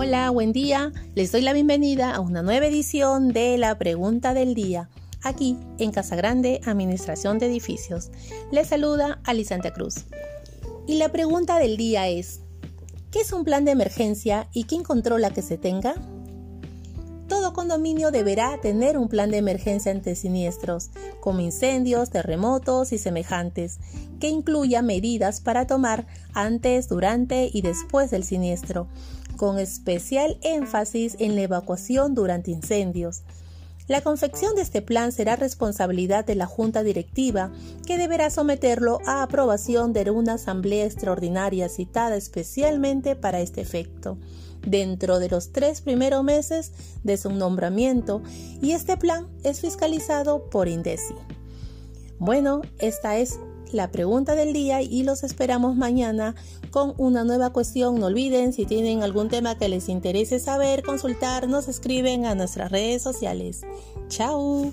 Hola, buen día. Les doy la bienvenida a una nueva edición de la pregunta del día, aquí en Casa Grande, Administración de Edificios. Les saluda Ali Santa Cruz. Y la pregunta del día es, ¿qué es un plan de emergencia y quién controla que se tenga? Condominio deberá tener un plan de emergencia ante siniestros, como incendios, terremotos y semejantes, que incluya medidas para tomar antes, durante y después del siniestro, con especial énfasis en la evacuación durante incendios. La confección de este plan será responsabilidad de la Junta Directiva, que deberá someterlo a aprobación de una asamblea extraordinaria citada especialmente para este efecto dentro de los tres primeros meses de su nombramiento y este plan es fiscalizado por INDECI. Bueno, esta es la pregunta del día y los esperamos mañana con una nueva cuestión. No olviden, si tienen algún tema que les interese saber, consultar, nos escriben a nuestras redes sociales. Chao.